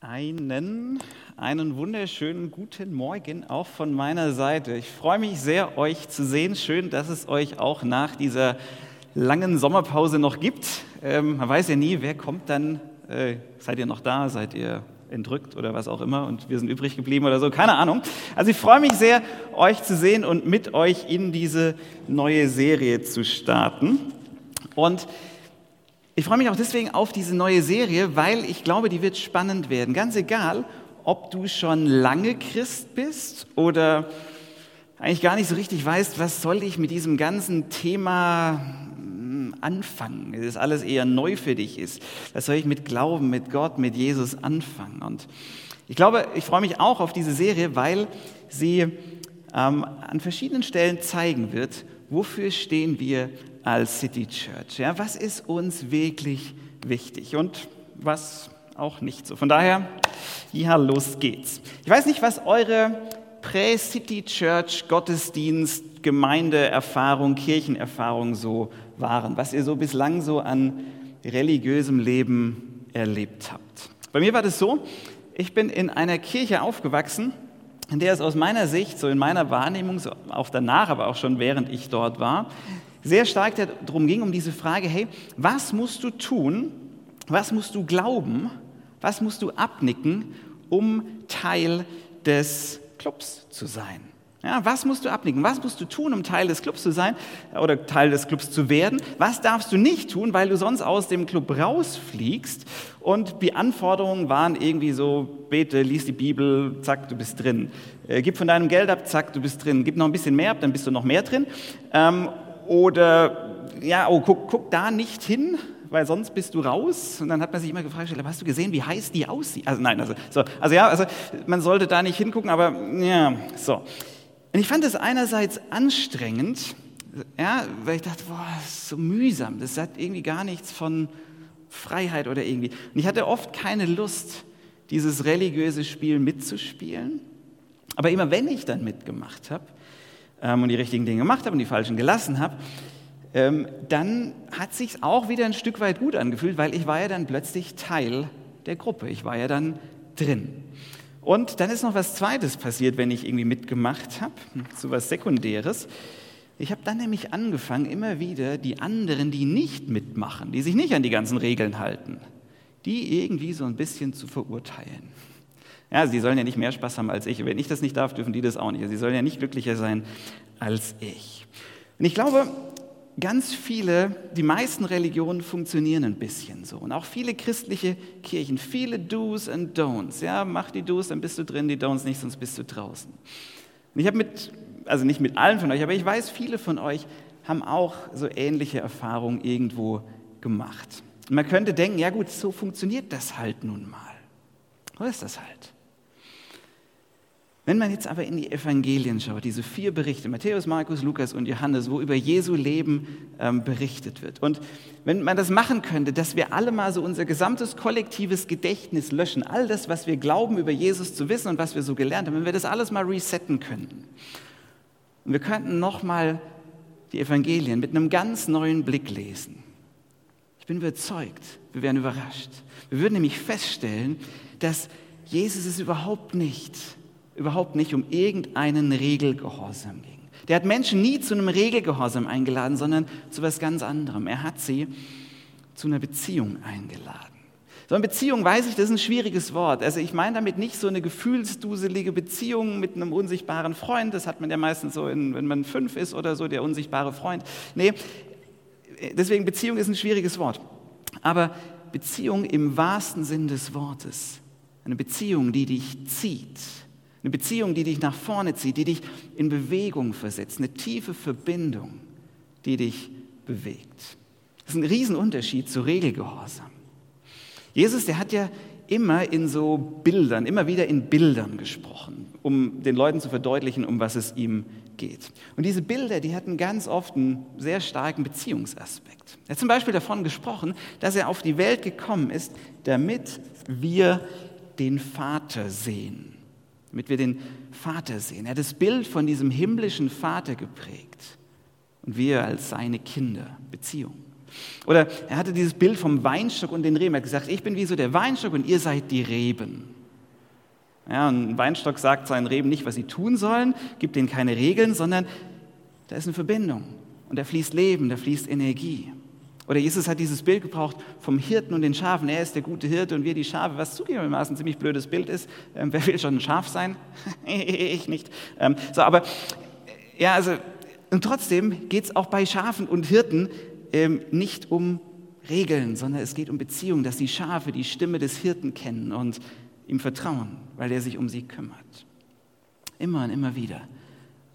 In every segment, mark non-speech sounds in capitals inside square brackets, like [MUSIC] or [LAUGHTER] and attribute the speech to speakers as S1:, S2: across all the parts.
S1: Einen, einen wunderschönen guten Morgen auch von meiner Seite. Ich freue mich sehr, euch zu sehen. Schön, dass es euch auch nach dieser langen Sommerpause noch gibt. Ähm, man weiß ja nie, wer kommt dann. Äh, seid ihr noch da? Seid ihr entrückt oder was auch immer und wir sind übrig geblieben oder so? Keine Ahnung. Also ich freue mich sehr, euch zu sehen und mit euch in diese neue Serie zu starten. Und ich freue mich auch deswegen auf diese neue Serie, weil ich glaube, die wird spannend werden. Ganz egal, ob du schon lange Christ bist oder eigentlich gar nicht so richtig weißt, was soll ich mit diesem ganzen Thema hm, anfangen, dass alles eher neu für dich ist. Was soll ich mit Glauben, mit Gott, mit Jesus anfangen? Und ich glaube, ich freue mich auch auf diese Serie, weil sie ähm, an verschiedenen Stellen zeigen wird, wofür stehen wir als City Church? Ja, was ist uns wirklich wichtig und was auch nicht so? Von daher, ja, los geht's. Ich weiß nicht, was eure Prä-City Church Gottesdienst, Gemeindeerfahrung, Kirchenerfahrung so waren, was ihr so bislang so an religiösem Leben erlebt habt. Bei mir war das so, ich bin in einer Kirche aufgewachsen, in der es aus meiner Sicht, so in meiner Wahrnehmung, so auch danach, aber auch schon während ich dort war, sehr stark darum ging, um diese Frage, hey, was musst du tun, was musst du glauben, was musst du abnicken, um Teil des Clubs zu sein? Ja, was musst du abnicken? Was musst du tun, um Teil des Clubs zu sein oder Teil des Clubs zu werden? Was darfst du nicht tun, weil du sonst aus dem Club rausfliegst? Und die Anforderungen waren irgendwie so, bete, lies die Bibel, zack, du bist drin. Äh, gib von deinem Geld ab, zack, du bist drin. Gib noch ein bisschen mehr ab, dann bist du noch mehr drin. Ähm, oder, ja, oh, guck, guck da nicht hin, weil sonst bist du raus. Und dann hat man sich immer gefragt, hast du gesehen, wie heiß die aussieht? Also nein, also, so, also ja, also man sollte da nicht hingucken, aber ja, so. Und ich fand es einerseits anstrengend, ja, weil ich dachte, boah, das ist so mühsam, das hat irgendwie gar nichts von Freiheit oder irgendwie. Und ich hatte oft keine Lust, dieses religiöse Spiel mitzuspielen. Aber immer wenn ich dann mitgemacht habe, ähm, und die richtigen Dinge gemacht habe und die falschen gelassen habe, ähm, dann hat sich auch wieder ein Stück weit gut angefühlt, weil ich war ja dann plötzlich Teil der Gruppe. Ich war ja dann drin. Und dann ist noch was Zweites passiert, wenn ich irgendwie mitgemacht habe, so was Sekundäres. Ich habe dann nämlich angefangen, immer wieder die anderen, die nicht mitmachen, die sich nicht an die ganzen Regeln halten, die irgendwie so ein bisschen zu verurteilen. Ja, sie sollen ja nicht mehr Spaß haben als ich. Wenn ich das nicht darf, dürfen die das auch nicht. Sie sollen ja nicht glücklicher sein als ich. Und ich glaube, ganz viele, die meisten Religionen funktionieren ein bisschen so. Und auch viele christliche Kirchen, viele Do's and Don'ts. Ja, mach die Do's, dann bist du drin, die Don'ts nicht, sonst bist du draußen. Und ich habe mit, also nicht mit allen von euch, aber ich weiß, viele von euch haben auch so ähnliche Erfahrungen irgendwo gemacht. Und man könnte denken, ja gut, so funktioniert das halt nun mal. So ist das halt. Wenn man jetzt aber in die Evangelien schaut, diese vier Berichte, Matthäus, Markus, Lukas und Johannes, wo über Jesu Leben ähm, berichtet wird. Und wenn man das machen könnte, dass wir alle mal so unser gesamtes kollektives Gedächtnis löschen, all das, was wir glauben über Jesus zu wissen und was wir so gelernt haben, wenn wir das alles mal resetten könnten. Und wir könnten nochmal die Evangelien mit einem ganz neuen Blick lesen. Ich bin überzeugt, wir wären überrascht. Wir würden nämlich feststellen, dass Jesus es überhaupt nicht überhaupt nicht um irgendeinen Regelgehorsam ging. Der hat Menschen nie zu einem Regelgehorsam eingeladen, sondern zu was ganz anderem. Er hat sie zu einer Beziehung eingeladen. So eine Beziehung, weiß ich, das ist ein schwieriges Wort. Also ich meine damit nicht so eine gefühlsduselige Beziehung mit einem unsichtbaren Freund. Das hat man ja meistens so, in, wenn man fünf ist oder so, der unsichtbare Freund. Nee, deswegen Beziehung ist ein schwieriges Wort. Aber Beziehung im wahrsten Sinn des Wortes. Eine Beziehung, die dich zieht, eine Beziehung, die dich nach vorne zieht, die dich in Bewegung versetzt. Eine tiefe Verbindung, die dich bewegt. Das ist ein Riesenunterschied zu Regelgehorsam. Jesus, der hat ja immer in so Bildern, immer wieder in Bildern gesprochen, um den Leuten zu verdeutlichen, um was es ihm geht. Und diese Bilder, die hatten ganz oft einen sehr starken Beziehungsaspekt. Er hat zum Beispiel davon gesprochen, dass er auf die Welt gekommen ist, damit wir den Vater sehen damit wir den Vater sehen. Er hat das Bild von diesem himmlischen Vater geprägt und wir als seine Kinder, Beziehung. Oder er hatte dieses Bild vom Weinstock und den Reben. Er hat gesagt, ich bin wie so der Weinstock und ihr seid die Reben. Ja, ein Weinstock sagt seinen Reben nicht, was sie tun sollen, gibt ihnen keine Regeln, sondern da ist eine Verbindung und da fließt Leben, da fließt Energie. Oder Jesus hat dieses Bild gebraucht vom Hirten und den Schafen. Er ist der gute Hirte und wir die Schafe, was zugegebenermaßen ein ziemlich blödes Bild ist. Ähm, wer will schon ein Schaf sein? [LAUGHS] ich nicht. Ähm, so, aber ja, also, und trotzdem geht es auch bei Schafen und Hirten ähm, nicht um Regeln, sondern es geht um Beziehungen, dass die Schafe die Stimme des Hirten kennen und ihm vertrauen, weil er sich um sie kümmert. Immer und immer wieder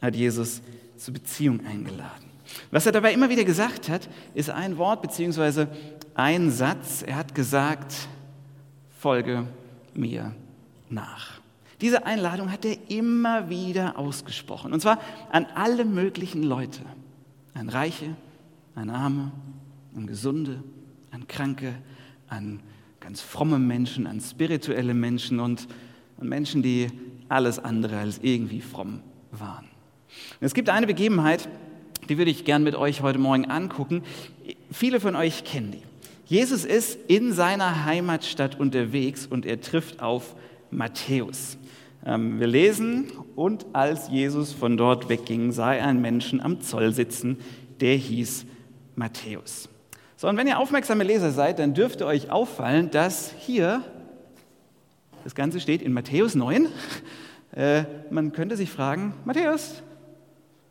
S1: hat Jesus zur Beziehung eingeladen. Was er dabei immer wieder gesagt hat, ist ein Wort bzw. ein Satz. Er hat gesagt, folge mir nach. Diese Einladung hat er immer wieder ausgesprochen. Und zwar an alle möglichen Leute. An Reiche, an Arme, an Gesunde, an Kranke, an ganz fromme Menschen, an spirituelle Menschen und an Menschen, die alles andere als irgendwie fromm waren. Und es gibt eine Begebenheit, die würde ich gern mit euch heute Morgen angucken. Viele von euch kennen die. Jesus ist in seiner Heimatstadt unterwegs und er trifft auf Matthäus. Ähm, wir lesen, und als Jesus von dort wegging, sah er einen Menschen am Zoll sitzen, der hieß Matthäus. So, und wenn ihr aufmerksame Leser seid, dann dürfte euch auffallen, dass hier, das Ganze steht in Matthäus 9, äh, man könnte sich fragen, Matthäus,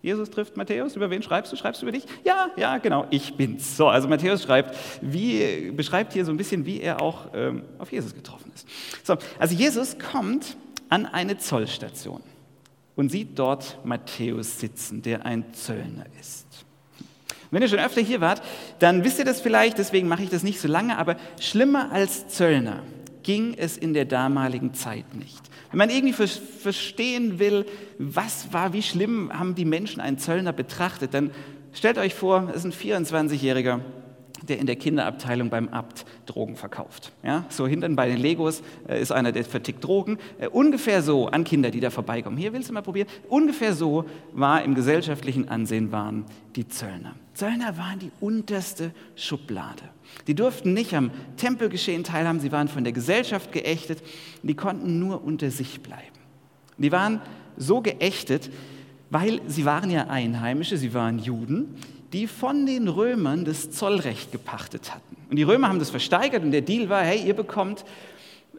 S1: Jesus trifft Matthäus. Über wen schreibst du? Schreibst du über dich? Ja, ja, genau, ich bin's. So, also Matthäus schreibt, wie, beschreibt hier so ein bisschen, wie er auch ähm, auf Jesus getroffen ist. So, also Jesus kommt an eine Zollstation und sieht dort Matthäus sitzen, der ein Zöllner ist. Wenn ihr schon öfter hier wart, dann wisst ihr das vielleicht, deswegen mache ich das nicht so lange, aber schlimmer als Zöllner ging es in der damaligen Zeit nicht. Wenn man irgendwie verstehen will, was war, wie schlimm haben die Menschen einen Zöllner betrachtet, dann stellt euch vor, es ist ein 24-Jähriger, der in der Kinderabteilung beim Abt Drogen verkauft. Ja, so hinten bei den Legos äh, ist einer, der vertickt Drogen. Äh, ungefähr so an Kinder, die da vorbeikommen. Hier willst du mal probieren. Ungefähr so war im gesellschaftlichen Ansehen waren die Zöllner. Zöllner waren die unterste Schublade. Die durften nicht am Tempelgeschehen teilhaben, sie waren von der Gesellschaft geächtet, die konnten nur unter sich bleiben. Die waren so geächtet, weil sie waren ja Einheimische, sie waren Juden, die von den Römern das Zollrecht gepachtet hatten. Und die Römer haben das versteigert und der Deal war, hey, ihr bekommt,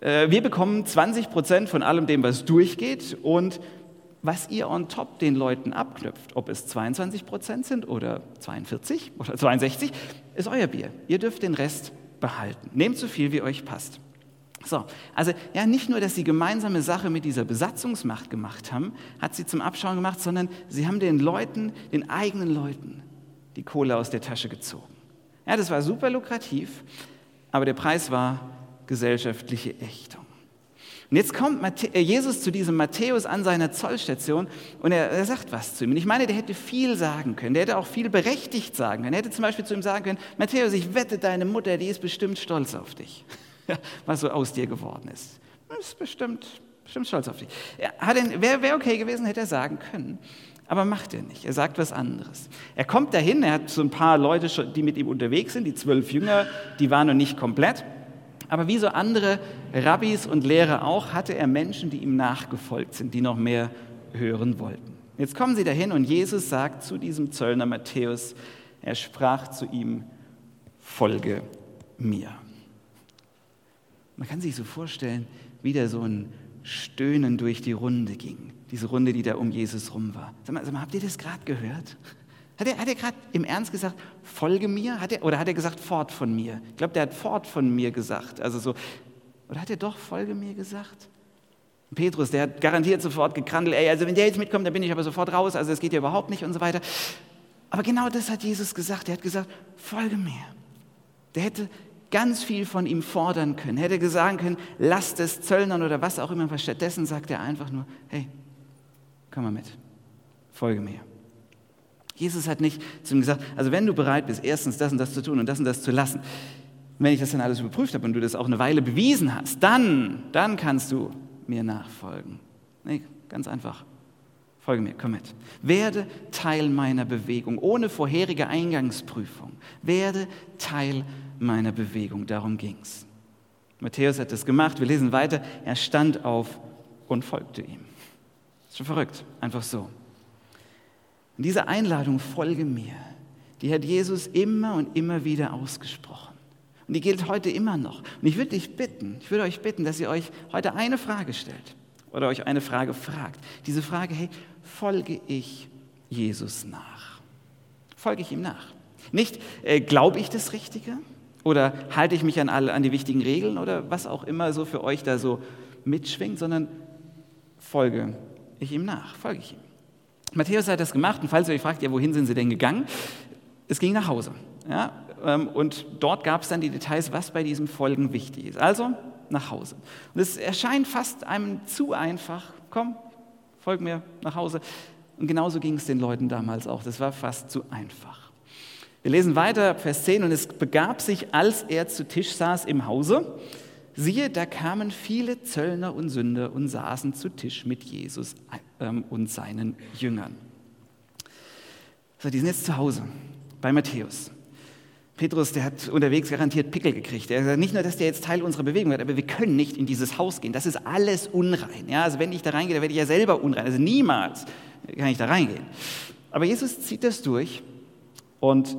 S1: äh, wir bekommen 20 Prozent von allem dem, was durchgeht und was ihr on top den Leuten abknüpft, ob es 22 Prozent sind oder 42 oder 62, ist euer Bier. Ihr dürft den Rest behalten. Nehmt so viel, wie euch passt. So, also ja, nicht nur, dass sie gemeinsame Sache mit dieser Besatzungsmacht gemacht haben, hat sie zum Abschauen gemacht, sondern sie haben den Leuten, den eigenen Leuten, die Kohle aus der Tasche gezogen. Ja, das war super lukrativ, aber der Preis war gesellschaftliche Ächtung. Und jetzt kommt äh, Jesus zu diesem Matthäus an seiner Zollstation und er, er, sagt was zu ihm. Und ich meine, der hätte viel sagen können, der hätte auch viel berechtigt sagen können. Er hätte zum Beispiel zu ihm sagen können, Matthäus, ich wette, deine Mutter, die ist bestimmt stolz auf dich, [LAUGHS] was so aus dir geworden ist. Ist bestimmt, bestimmt stolz auf dich. Wäre wär okay gewesen, hätte er sagen können. Aber macht er nicht. Er sagt was anderes. Er kommt dahin, er hat so ein paar Leute, die mit ihm unterwegs sind, die zwölf Jünger, die waren noch nicht komplett. Aber wie so andere Rabbis und Lehrer auch, hatte er Menschen, die ihm nachgefolgt sind, die noch mehr hören wollten. Jetzt kommen sie dahin und Jesus sagt zu diesem Zöllner Matthäus, er sprach zu ihm, folge mir. Man kann sich so vorstellen, wie da so ein Stöhnen durch die Runde ging. Diese Runde, die da um Jesus rum war. Sag mal, sag mal habt ihr das gerade gehört? Hat er, hat er gerade im Ernst gesagt, folge mir? Hat er, oder hat er gesagt, fort von mir? Ich glaube, der hat fort von mir gesagt. Also so, oder hat er doch folge mir gesagt? Petrus, der hat garantiert sofort gekrandelt, ey, also wenn der jetzt mitkommt, dann bin ich aber sofort raus, also es geht ja überhaupt nicht und so weiter. Aber genau das hat Jesus gesagt. Er hat gesagt, folge mir. Der hätte ganz viel von ihm fordern können. Hätte sagen können, lasst es Zöllnern oder was auch immer. Stattdessen sagt er einfach nur, hey, komm mal mit, folge mir. Jesus hat nicht zu ihm gesagt, also wenn du bereit bist, erstens das und das zu tun und das und das zu lassen, wenn ich das dann alles überprüft habe und du das auch eine Weile bewiesen hast, dann, dann kannst du mir nachfolgen. Nee, ganz einfach. Folge mir, komm mit. Werde Teil meiner Bewegung, ohne vorherige Eingangsprüfung. Werde Teil meiner Bewegung, darum ging es. Matthäus hat das gemacht, wir lesen weiter. Er stand auf und folgte ihm. Ist schon verrückt, einfach so. Und diese Einladung, folge mir, die hat Jesus immer und immer wieder ausgesprochen. Und die gilt heute immer noch. Und ich würde dich bitten, ich würde euch bitten, dass ihr euch heute eine Frage stellt oder euch eine Frage fragt. Diese Frage, hey, folge ich Jesus nach? Folge ich ihm nach? Nicht, äh, glaube ich das Richtige? Oder halte ich mich an, alle, an die wichtigen Regeln oder was auch immer so für euch da so mitschwingt, sondern folge ich ihm nach, folge ich ihm. Matthäus hat das gemacht und falls ihr euch fragt, ja, wohin sind sie denn gegangen? Es ging nach Hause. Ja? Ähm, und dort gab es dann die Details, was bei diesem Folgen wichtig ist. Also nach Hause. Und es erscheint fast einem zu einfach. Komm, folg mir nach Hause. Und genauso ging es den Leuten damals auch. Das war fast zu einfach. Wir lesen weiter, Vers 10, und es begab sich, als er zu Tisch saß im Hause, siehe, da kamen viele Zöllner und Sünder und saßen zu Tisch mit Jesus ähm, und seinen Jüngern. So, die sind jetzt zu Hause bei Matthäus. Petrus, der hat unterwegs garantiert Pickel gekriegt. Er sagt nicht nur, dass der jetzt Teil unserer Bewegung wird, aber wir können nicht in dieses Haus gehen. Das ist alles unrein. Ja, also wenn ich da reingehe, dann werde ich ja selber unrein. Also niemals kann ich da reingehen. Aber Jesus zieht das durch und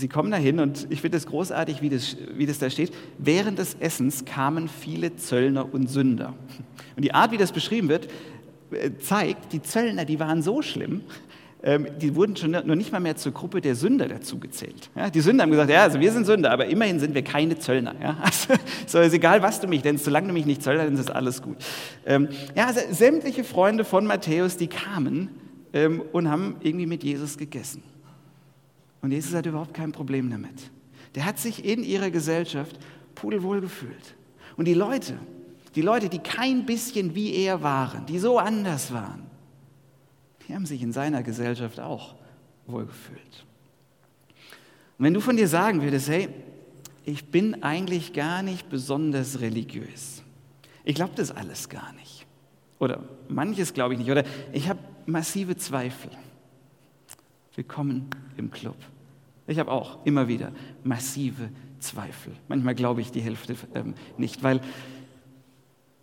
S1: sie kommen dahin und ich finde es großartig, wie das, wie das da steht. Während des Essens kamen viele Zöllner und Sünder. Und die Art, wie das beschrieben wird, äh, zeigt, die Zöllner, die waren so schlimm, ähm, die wurden schon noch nicht mal mehr zur Gruppe der Sünder dazugezählt. Die Sünder haben gesagt, ja, also wir sind Sünder, aber immerhin sind wir keine Zöllner. Ja, [LAUGHS] also, so ist egal, was du mich nennst, solange du mich nicht Zöllner nennst, ist alles gut. Ähm, ja, also sämtliche Freunde von Matthäus, die kamen ähm, und haben irgendwie mit Jesus gegessen. Und Jesus hat überhaupt kein Problem damit. Der hat sich in ihrer Gesellschaft pudelwohl gefühlt. Und die Leute, die Leute, die kein bisschen wie er waren, die so anders waren, die haben sich in seiner Gesellschaft auch wohlgefühlt. Und wenn du von dir sagen würdest, hey, ich bin eigentlich gar nicht besonders religiös. Ich glaube das alles gar nicht. Oder manches glaube ich nicht. Oder ich habe massive Zweifel. Willkommen im Club. Ich habe auch immer wieder massive Zweifel. Manchmal glaube ich die Hälfte ähm, nicht, weil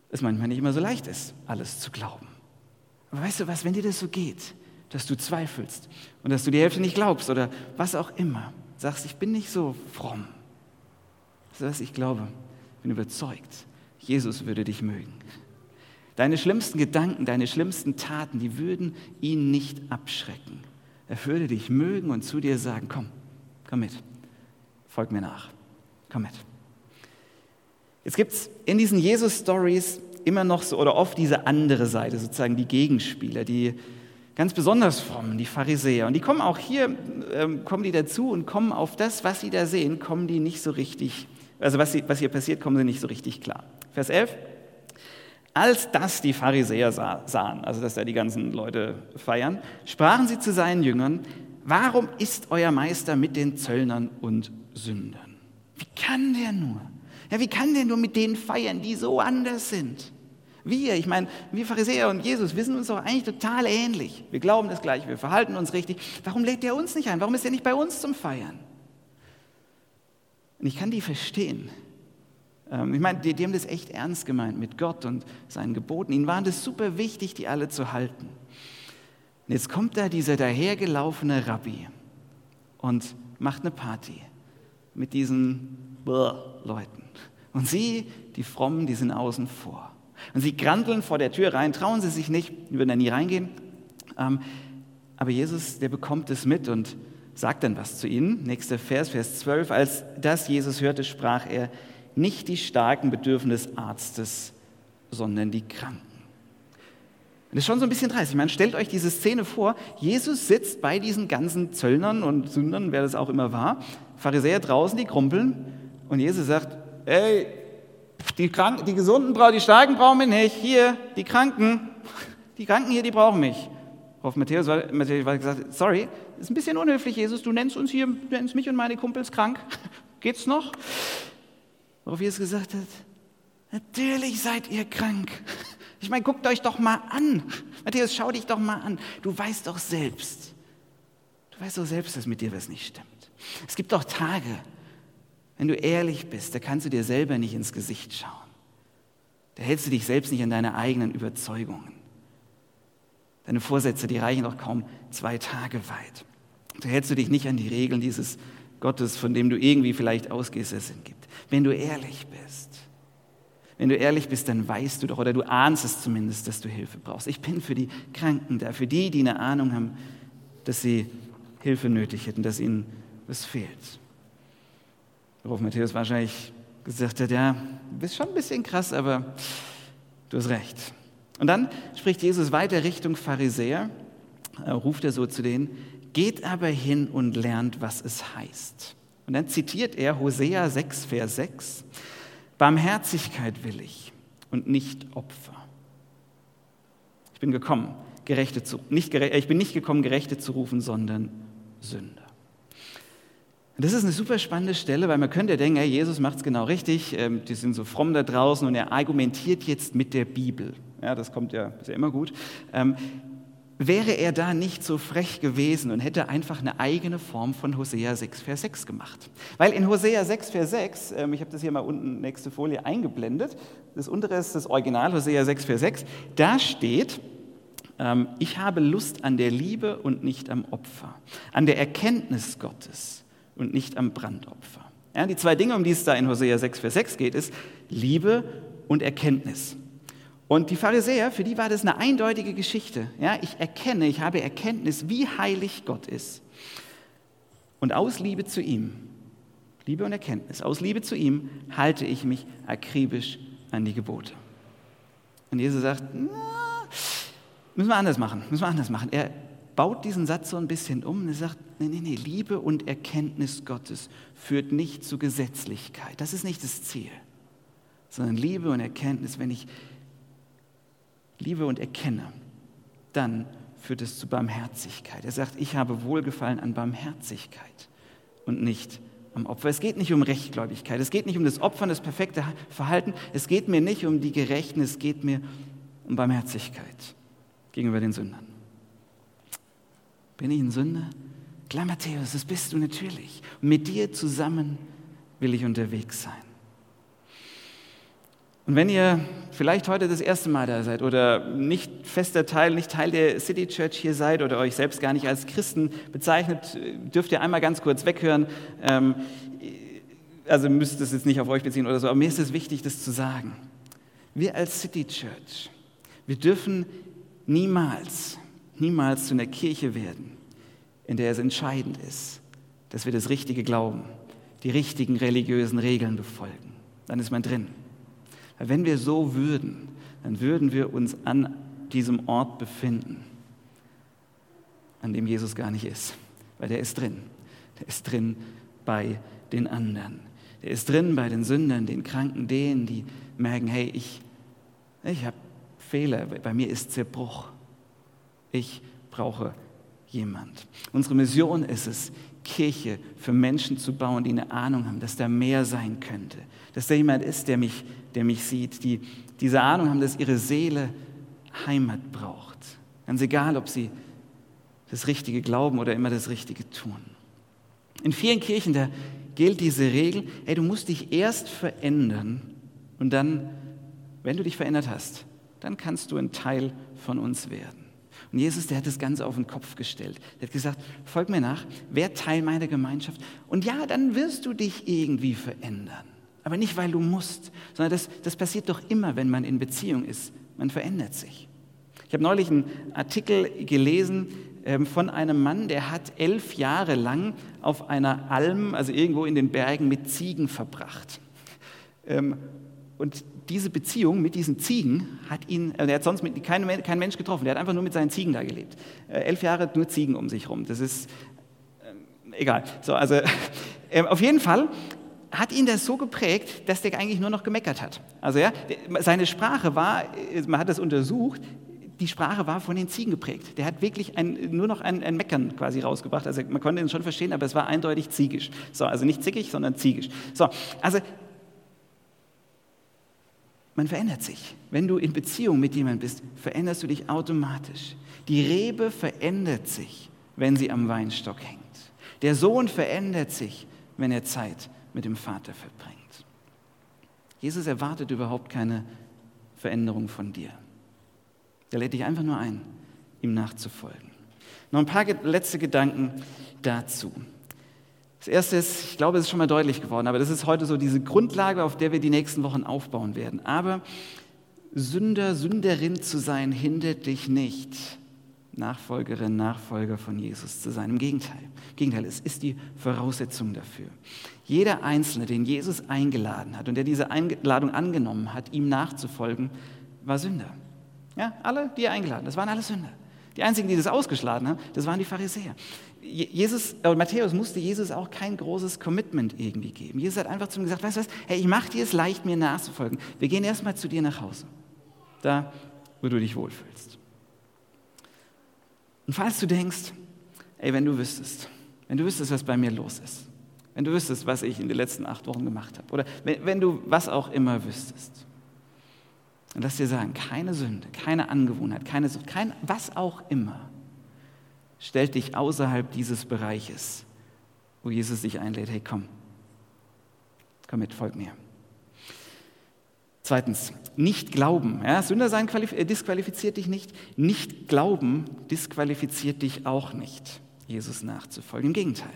S1: es manchmal nicht immer so leicht ist, alles zu glauben. Aber weißt du was, wenn dir das so geht, dass du zweifelst und dass du die Hälfte nicht glaubst oder was auch immer, sagst, ich bin nicht so fromm. Weißt du was, ich glaube, bin überzeugt, Jesus würde dich mögen. Deine schlimmsten Gedanken, deine schlimmsten Taten, die würden ihn nicht abschrecken. Er würde dich mögen und zu dir sagen, komm, komm mit, folg mir nach, komm mit. Jetzt gibt es in diesen Jesus-Stories immer noch so oder oft diese andere Seite, sozusagen die Gegenspieler, die ganz besonders frommen, die Pharisäer. Und die kommen auch hier, ähm, kommen die dazu und kommen auf das, was sie da sehen, kommen die nicht so richtig, also was, sie, was hier passiert, kommen sie nicht so richtig klar. Vers 11. Als das die Pharisäer sah, sahen, also dass da die ganzen Leute feiern, sprachen sie zu seinen Jüngern, warum ist euer Meister mit den Zöllnern und Sündern? Wie kann der nur? Ja, wie kann der nur mit denen feiern, die so anders sind? Wir, ich meine, wir Pharisäer und Jesus, wir sind uns doch eigentlich total ähnlich. Wir glauben das Gleiche, wir verhalten uns richtig. Warum lädt er uns nicht ein? Warum ist er nicht bei uns zum Feiern? Und ich kann die verstehen. Ähm, ich meine, die, die haben das echt ernst gemeint mit Gott und seinen Geboten. Ihnen waren das super wichtig, die alle zu halten. Und jetzt kommt da dieser dahergelaufene Rabbi und macht eine Party mit diesen Leuten. Und sie, die Frommen, die sind außen vor. Und sie granteln vor der Tür rein, trauen sie sich nicht, würden da nie reingehen. Ähm, aber Jesus, der bekommt es mit und sagt dann was zu ihnen. Nächster Vers, Vers 12. Als das Jesus hörte, sprach er, nicht die Starken bedürfen des Arztes, sondern die Kranken. Das ist schon so ein bisschen dreist. Ich meine, stellt euch diese Szene vor. Jesus sitzt bei diesen ganzen Zöllnern und Sündern, wer das auch immer war, Pharisäer draußen, die krumpeln. Und Jesus sagt, ey, die, Kranken, die Gesunden, die Starken brauchen mich nicht. Hier, die Kranken, die Kranken hier, die brauchen mich. Auf Matthäus war, Matthäus war gesagt, sorry, ist ein bisschen unhöflich, Jesus, du nennst uns hier, nennst mich und meine Kumpels krank. [LAUGHS] Geht's noch? Worauf Jesus gesagt hat, natürlich seid ihr krank. [LAUGHS] Ich meine, guckt euch doch mal an. Matthäus, schau dich doch mal an. Du weißt doch selbst, du weißt doch selbst, dass mit dir was nicht stimmt. Es gibt doch Tage, wenn du ehrlich bist, da kannst du dir selber nicht ins Gesicht schauen. Da hältst du dich selbst nicht an deine eigenen Überzeugungen. Deine Vorsätze, die reichen doch kaum zwei Tage weit. Da hältst du dich nicht an die Regeln dieses Gottes, von dem du irgendwie vielleicht ausgehst, es gibt. Wenn du ehrlich bist, wenn du ehrlich bist, dann weißt du doch oder du ahnst es zumindest, dass du Hilfe brauchst. Ich bin für die Kranken da, für die, die eine Ahnung haben, dass sie Hilfe nötig hätten, dass ihnen was fehlt. Worauf Matthäus wahrscheinlich gesagt hat, ja, du bist schon ein bisschen krass, aber du hast recht. Und dann spricht Jesus weiter Richtung Pharisäer, ruft er so zu denen, geht aber hin und lernt, was es heißt. Und dann zitiert er Hosea 6, Vers 6, Barmherzigkeit will ich und nicht Opfer. Ich bin gekommen, Gerechte zu, nicht, ich bin nicht gekommen, Gerechte zu rufen, sondern Sünder. Das ist eine super spannende Stelle, weil man könnte denken, hey, Jesus macht es genau richtig, ähm, die sind so fromm da draußen und er argumentiert jetzt mit der Bibel. Ja, das kommt ja, ist ja immer gut. Ähm, wäre er da nicht so frech gewesen und hätte einfach eine eigene Form von Hosea 6, Vers 6 gemacht. Weil in Hosea 6, Vers 6, ähm, ich habe das hier mal unten, nächste Folie, eingeblendet, das untere ist das Original, Hosea 6, Vers 6, da steht, ich habe Lust an der Liebe und nicht am Opfer, an der Erkenntnis Gottes und nicht am Brandopfer. Ja, die zwei Dinge, um die es da in Hosea 6, Vers 6 geht, ist Liebe und Erkenntnis. Und die Pharisäer, für die war das eine eindeutige Geschichte. Ja, ich erkenne, ich habe Erkenntnis, wie heilig Gott ist. Und aus Liebe zu ihm, Liebe und Erkenntnis, aus Liebe zu ihm halte ich mich akribisch an die Gebote. Und Jesus sagt, na, müssen wir anders machen, müssen wir anders machen. Er baut diesen Satz so ein bisschen um und er sagt, nee, nee, nee, Liebe und Erkenntnis Gottes führt nicht zu Gesetzlichkeit. Das ist nicht das Ziel, sondern Liebe und Erkenntnis, wenn ich liebe und erkenne, dann führt es zu Barmherzigkeit. Er sagt, ich habe Wohlgefallen an Barmherzigkeit und nicht am Opfer. Es geht nicht um Rechtgläubigkeit, es geht nicht um das Opfern, das perfekte Verhalten, es geht mir nicht um die Gerechten, es geht mir um Barmherzigkeit gegenüber den Sündern. Bin ich ein Sünder? Klar, Matthäus, das bist du natürlich. Mit dir zusammen will ich unterwegs sein. Und wenn ihr vielleicht heute das erste Mal da seid oder nicht fester Teil, nicht Teil der City Church hier seid oder euch selbst gar nicht als Christen bezeichnet, dürft ihr einmal ganz kurz weghören. Ähm, also müsst es jetzt nicht auf euch beziehen oder so, aber mir ist es wichtig, das zu sagen. Wir als City Church, wir dürfen niemals niemals zu einer Kirche werden, in der es entscheidend ist, dass wir das Richtige glauben, die richtigen religiösen Regeln befolgen. Dann ist man drin. Wenn wir so würden, dann würden wir uns an diesem Ort befinden, an dem Jesus gar nicht ist. Weil der ist drin. Der ist drin bei den anderen. Der ist drin bei den Sündern, den Kranken, denen, die merken, hey, ich, ich habe Fehler, bei mir ist Zerbruch. Ich brauche jemand. Unsere Mission ist es, Kirche für Menschen zu bauen, die eine Ahnung haben, dass da mehr sein könnte. Dass da jemand ist, der mich, der mich sieht, die diese Ahnung haben, dass ihre Seele Heimat braucht. Ganz egal, ob sie das Richtige glauben oder immer das Richtige tun. In vielen Kirchen, da gilt diese Regel, ey, du musst dich erst verändern und dann, wenn du dich verändert hast, dann kannst du ein Teil von uns werden. Und Jesus, der hat das Ganze auf den Kopf gestellt. Er hat gesagt, folg mir nach, wer Teil meiner Gemeinschaft. Und ja, dann wirst du dich irgendwie verändern. Aber nicht, weil du musst, sondern das, das passiert doch immer, wenn man in Beziehung ist. Man verändert sich. Ich habe neulich einen Artikel gelesen ähm, von einem Mann, der hat elf Jahre lang auf einer Alm, also irgendwo in den Bergen, mit Ziegen verbracht. Ähm, und diese Beziehung mit diesen Ziegen hat ihn, er hat sonst mit kein, kein Mensch getroffen, der hat einfach nur mit seinen Ziegen da gelebt. Äh, elf Jahre nur Ziegen um sich rum, das ist äh, egal. So, also [LAUGHS] äh, auf jeden Fall hat ihn das so geprägt, dass der eigentlich nur noch gemeckert hat. Also ja, seine Sprache war, äh, man hat das untersucht, die Sprache war von den Ziegen geprägt. Der hat wirklich ein, nur noch ein, ein, Meckern quasi rausgebracht. Also man konnte ihn schon verstehen, aber es war eindeutig ziegisch. So, also nicht zickig, sondern ziegisch. So, also man verändert sich. Wenn du in Beziehung mit jemandem bist, veränderst du dich automatisch. Die Rebe verändert sich, wenn sie am Weinstock hängt. Der Sohn verändert sich, wenn er Zeit mit dem Vater verbringt. Jesus erwartet überhaupt keine Veränderung von dir. Er lädt dich einfach nur ein, ihm nachzufolgen. Noch ein paar letzte Gedanken dazu. Das erste ist, ich glaube, es ist schon mal deutlich geworden, aber das ist heute so diese Grundlage, auf der wir die nächsten Wochen aufbauen werden. Aber Sünder, Sünderin zu sein, hindert dich nicht, Nachfolgerin, Nachfolger von Jesus zu sein. Im Gegenteil. Im Gegenteil, es ist die Voraussetzung dafür. Jeder Einzelne, den Jesus eingeladen hat und der diese Einladung angenommen hat, ihm nachzufolgen, war Sünder. Ja, alle, die er eingeladen hat, das waren alle Sünder. Die einzigen, die das ausgeschlagen haben, das waren die Pharisäer. Jesus, äh, Matthäus musste Jesus auch kein großes Commitment irgendwie geben. Jesus hat einfach zu ihm gesagt, weißt du was, hey, ich mache dir es leicht, mir nachzufolgen. Wir gehen erstmal zu dir nach Hause, da, wo du dich wohlfühlst. Und falls du denkst, ey, wenn du wüsstest, wenn du wüsstest, was bei mir los ist, wenn du wüsstest, was ich in den letzten acht Wochen gemacht habe, oder wenn, wenn du was auch immer wüsstest, und lass dir sagen, keine Sünde, keine Angewohnheit, keine Sucht, kein was auch immer, stellt dich außerhalb dieses Bereiches, wo Jesus dich einlädt, hey komm, komm mit, folg mir. Zweitens, nicht glauben. Ja, Sünder sein äh, disqualifiziert dich nicht. Nicht glauben disqualifiziert dich auch nicht, Jesus nachzufolgen. Im Gegenteil.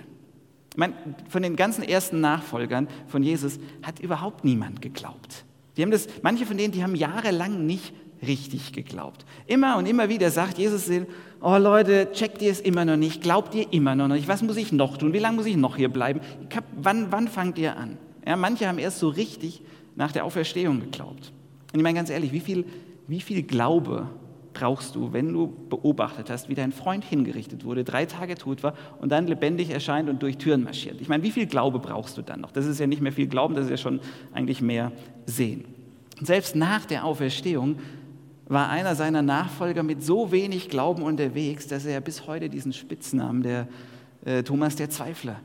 S1: Ich meine, von den ganzen ersten Nachfolgern von Jesus hat überhaupt niemand geglaubt. Die haben das, manche von denen, die haben jahrelang nicht richtig geglaubt. Immer und immer wieder sagt Jesus oh Leute, checkt ihr es immer noch nicht, glaubt ihr immer noch nicht, was muss ich noch tun, wie lange muss ich noch hier bleiben, hab, wann, wann fangt ihr an? Ja, manche haben erst so richtig nach der Auferstehung geglaubt. Und ich meine ganz ehrlich, wie viel, wie viel Glaube brauchst du, wenn du beobachtet hast, wie dein Freund hingerichtet wurde, drei Tage tot war und dann lebendig erscheint und durch Türen marschiert? Ich meine, wie viel Glaube brauchst du dann noch? Das ist ja nicht mehr viel Glauben, das ist ja schon eigentlich mehr Sehen. Und selbst nach der Auferstehung war einer seiner Nachfolger mit so wenig Glauben unterwegs, dass er bis heute diesen Spitznamen der äh, Thomas der Zweifler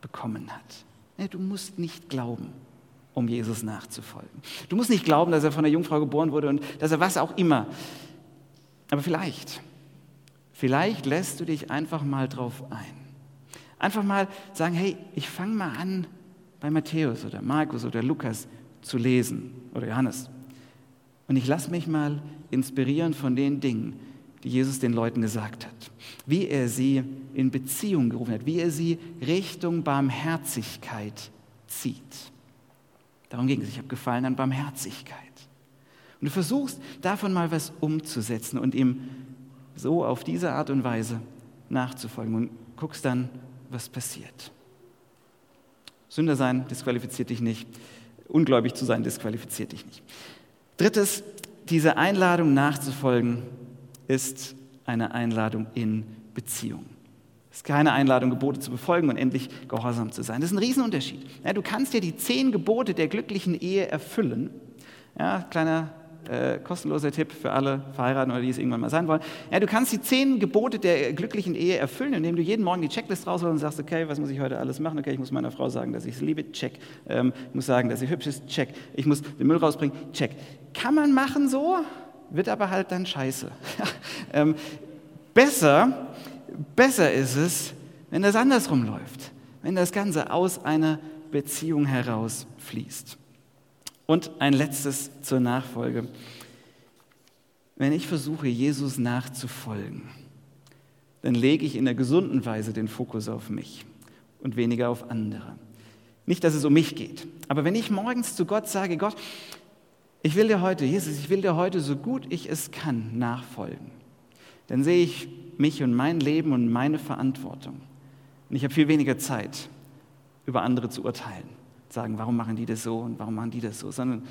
S1: bekommen hat. Ja, du musst nicht glauben, um Jesus nachzufolgen. Du musst nicht glauben, dass er von der Jungfrau geboren wurde und dass er was auch immer. Aber vielleicht, vielleicht lässt du dich einfach mal drauf ein. Einfach mal sagen, hey, ich fange mal an, bei Matthäus oder Markus oder Lukas zu lesen oder Johannes. Und ich lasse mich mal inspirieren von den Dingen, die Jesus den Leuten gesagt hat. Wie er sie in Beziehung gerufen hat, wie er sie Richtung Barmherzigkeit zieht. Darum ging es. Ich habe gefallen an Barmherzigkeit. Und du versuchst davon mal was umzusetzen und ihm so auf diese Art und Weise nachzufolgen und guckst dann, was passiert. Sünder sein disqualifiziert dich nicht. Ungläubig zu sein disqualifiziert dich nicht. Drittes, diese Einladung nachzufolgen ist eine Einladung in Beziehung. Es ist keine Einladung, Gebote zu befolgen und endlich gehorsam zu sein. Das ist ein Riesenunterschied. Ja, du kannst ja die zehn Gebote der glücklichen Ehe erfüllen. Ja, kleiner äh, kostenloser Tipp für alle Verheirateten oder die es irgendwann mal sein wollen. Ja, du kannst die zehn Gebote der glücklichen Ehe erfüllen, indem du jeden Morgen die Checklist rausholst und sagst, okay, was muss ich heute alles machen? Okay, ich muss meiner Frau sagen, dass ich sie liebe, check. Ähm, ich muss sagen, dass sie hübsch ist, check. Ich muss den Müll rausbringen, check. Kann man machen so, wird aber halt dann scheiße. [LAUGHS] ähm, besser, besser ist es, wenn das andersrum läuft, wenn das Ganze aus einer Beziehung heraus fließt. Und ein letztes zur Nachfolge. Wenn ich versuche, Jesus nachzufolgen, dann lege ich in der gesunden Weise den Fokus auf mich und weniger auf andere. Nicht, dass es um mich geht, aber wenn ich morgens zu Gott sage, Gott, ich will dir heute, Jesus, ich will dir heute so gut ich es kann nachfolgen, dann sehe ich mich und mein Leben und meine Verantwortung. Und ich habe viel weniger Zeit, über andere zu urteilen sagen, warum machen die das so und warum machen die das so, sondern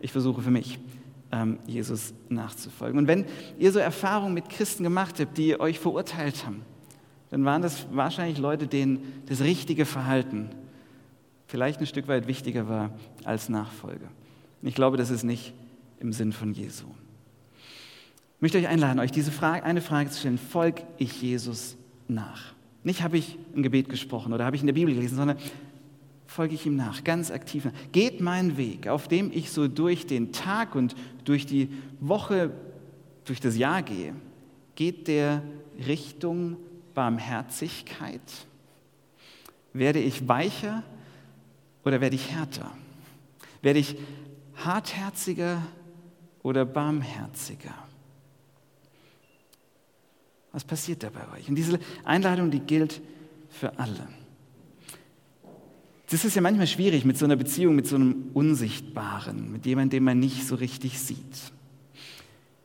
S1: ich versuche für mich, ähm, Jesus nachzufolgen. Und wenn ihr so Erfahrungen mit Christen gemacht habt, die euch verurteilt haben, dann waren das wahrscheinlich Leute, denen das richtige Verhalten vielleicht ein Stück weit wichtiger war als Nachfolge. Und ich glaube, das ist nicht im Sinn von Jesu. Ich möchte euch einladen, euch diese Frage, eine Frage zu stellen, folge ich Jesus nach? Nicht habe ich ein Gebet gesprochen oder habe ich in der Bibel gelesen, sondern folge ich ihm nach, ganz aktiv. Geht mein Weg, auf dem ich so durch den Tag und durch die Woche, durch das Jahr gehe, geht der Richtung Barmherzigkeit? Werde ich weicher oder werde ich härter? Werde ich hartherziger oder barmherziger? Was passiert da bei euch? Und diese Einladung, die gilt für alle. Das ist ja manchmal schwierig mit so einer Beziehung, mit so einem Unsichtbaren, mit jemandem, den man nicht so richtig sieht.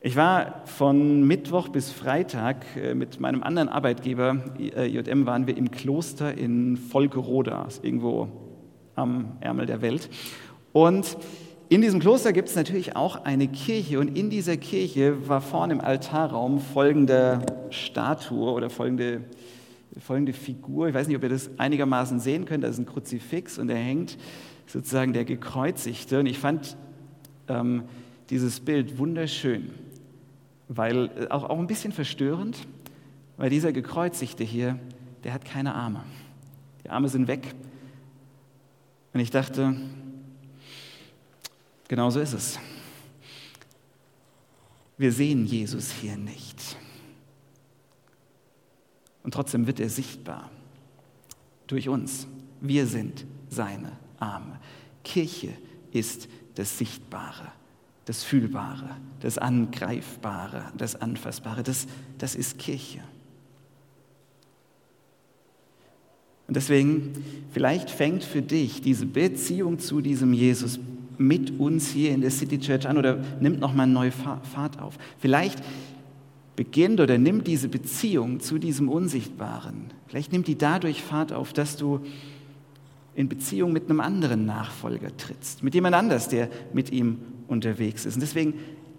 S1: Ich war von Mittwoch bis Freitag äh, mit meinem anderen Arbeitgeber, JM, waren wir im Kloster in Volkeroda, irgendwo am Ärmel der Welt. Und in diesem Kloster gibt es natürlich auch eine Kirche und in dieser Kirche war vorne im Altarraum folgende Statue oder folgende, folgende Figur. Ich weiß nicht, ob ihr das einigermaßen sehen könnt. Da ist ein Kruzifix und da hängt sozusagen der Gekreuzigte. Und ich fand ähm, dieses Bild wunderschön weil äh, auch, auch ein bisschen verstörend, weil dieser Gekreuzigte hier, der hat keine Arme. Die Arme sind weg. Und ich dachte, genau so ist es. Wir sehen Jesus hier nicht. Und trotzdem wird er sichtbar durch uns. Wir sind seine Arme. Kirche ist das Sichtbare das Fühlbare, das Angreifbare, das Anfassbare. Das, das ist Kirche. Und deswegen, vielleicht fängt für dich diese Beziehung zu diesem Jesus mit uns hier in der City Church an oder nimmt nochmal eine neue Fahrt auf. Vielleicht beginnt oder nimmt diese Beziehung zu diesem Unsichtbaren, vielleicht nimmt die dadurch Fahrt auf, dass du in Beziehung mit einem anderen Nachfolger trittst, mit jemand anders, der mit ihm unterwegs ist. Und deswegen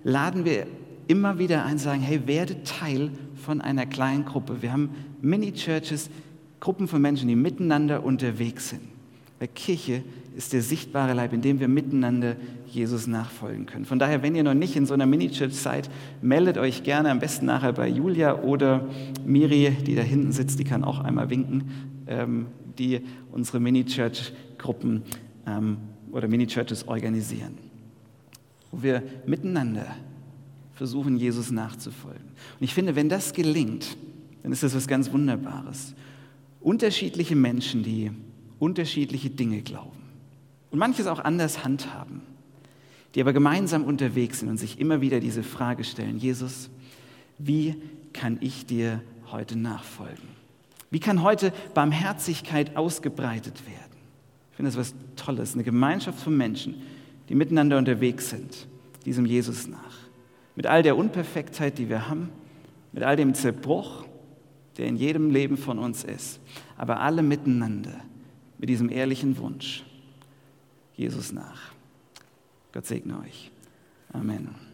S1: laden wir immer wieder ein, sagen, hey, werde Teil von einer kleinen Gruppe. Wir haben Mini-Churches, Gruppen von Menschen, die miteinander unterwegs sind. Weil Kirche ist der sichtbare Leib, in dem wir miteinander Jesus nachfolgen können. Von daher, wenn ihr noch nicht in so einer Mini-Church seid, meldet euch gerne am besten nachher bei Julia oder Miri, die da hinten sitzt, die kann auch einmal winken, ähm, die unsere Mini-Church-Gruppen ähm, oder Mini-Churches organisieren wo wir miteinander versuchen, Jesus nachzufolgen. Und ich finde, wenn das gelingt, dann ist das was ganz Wunderbares. Unterschiedliche Menschen, die unterschiedliche Dinge glauben und manches auch anders handhaben, die aber gemeinsam unterwegs sind und sich immer wieder diese Frage stellen, Jesus, wie kann ich dir heute nachfolgen? Wie kann heute Barmherzigkeit ausgebreitet werden? Ich finde das was Tolles, eine Gemeinschaft von Menschen, die miteinander unterwegs sind, diesem Jesus nach. Mit all der Unperfektheit, die wir haben, mit all dem Zerbruch, der in jedem Leben von uns ist, aber alle miteinander mit diesem ehrlichen Wunsch, Jesus nach. Gott segne euch. Amen.